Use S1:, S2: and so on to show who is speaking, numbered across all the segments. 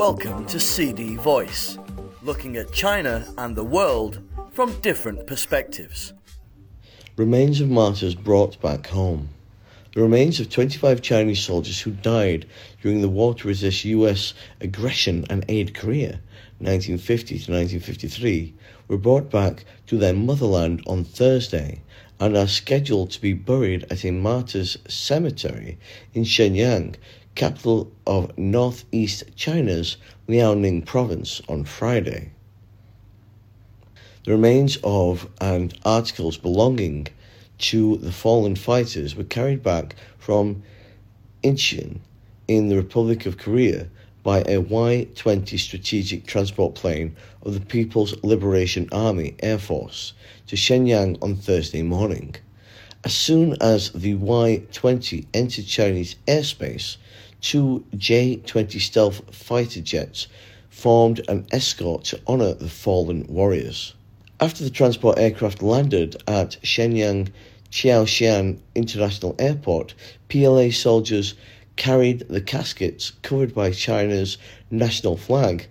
S1: Welcome to CD Voice, looking at China and the world from different perspectives.
S2: Remains of martyrs brought back home. The remains of 25 Chinese soldiers who died during the war to resist US aggression and aid Korea, 1950 to 1953, were brought back to their motherland on Thursday and are scheduled to be buried at a martyrs cemetery in Shenyang, capital of northeast China's Liaoning province, on Friday. The remains of and articles belonging to the fallen fighters were carried back from Incheon in the Republic of Korea by a Y 20 strategic transport plane of the People's Liberation Army Air Force to Shenyang on Thursday morning. As soon as the Y 20 entered Chinese airspace, two J 20 stealth fighter jets formed an escort to honor the fallen warriors. After the transport aircraft landed at Shenyang Taoxian International Airport, PLA soldiers carried the caskets covered by China's national flag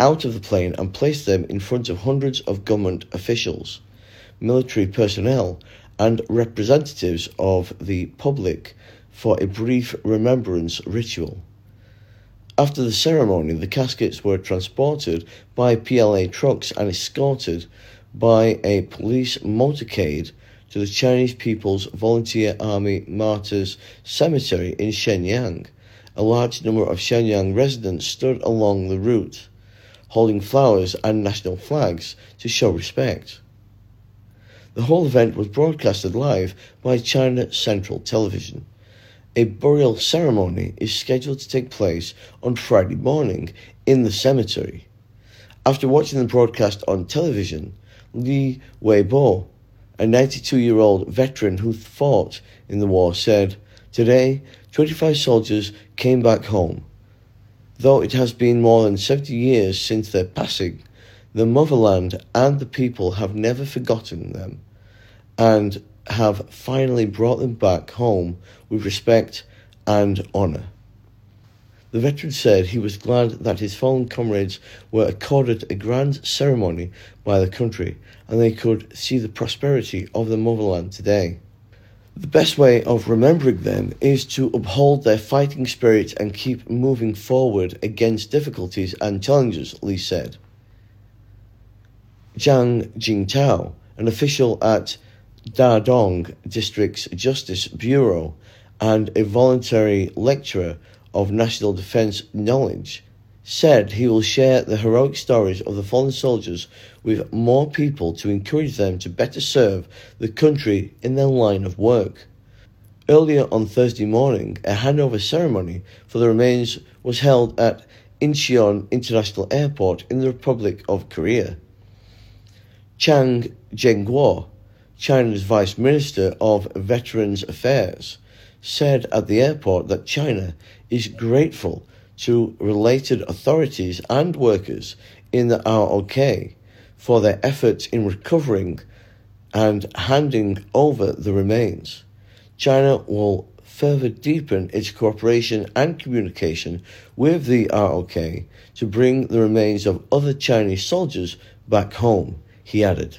S2: out of the plane and placed them in front of hundreds of government officials, military personnel, and representatives of the public for a brief remembrance ritual. After the ceremony, the caskets were transported by PLA trucks and escorted by a police motorcade to the Chinese People's Volunteer Army Martyrs Cemetery in Shenyang. A large number of Shenyang residents stood along the route, holding flowers and national flags to show respect. The whole event was broadcasted live by China Central Television. A burial ceremony is scheduled to take place on Friday morning in the cemetery. After watching the broadcast on television, Li Weibo, a 92 year old veteran who fought in the war, said, Today, 25 soldiers came back home. Though it has been more than 70 years since their passing, the motherland and the people have never forgotten them and have finally brought them back home with respect and honour. The veteran said he was glad that his fallen comrades were accorded a grand ceremony by the country and they could see the prosperity of the motherland today. The best way of remembering them is to uphold their fighting spirit and keep moving forward against difficulties and challenges, Li said. Zhang Jingtao, an official at Dadong District's Justice Bureau and a voluntary lecturer of national defense knowledge, said he will share the heroic stories of the fallen soldiers with more people to encourage them to better serve the country in their line of work. Earlier on Thursday morning, a handover ceremony for the remains was held at Incheon International Airport in the Republic of Korea. Chang Zhengguo, China's Vice Minister of Veterans Affairs, said at the airport that China is grateful to related authorities and workers in the ROK for their efforts in recovering and handing over the remains. China will further deepen its cooperation and communication with the ROK to bring the remains of other Chinese soldiers back home, he added.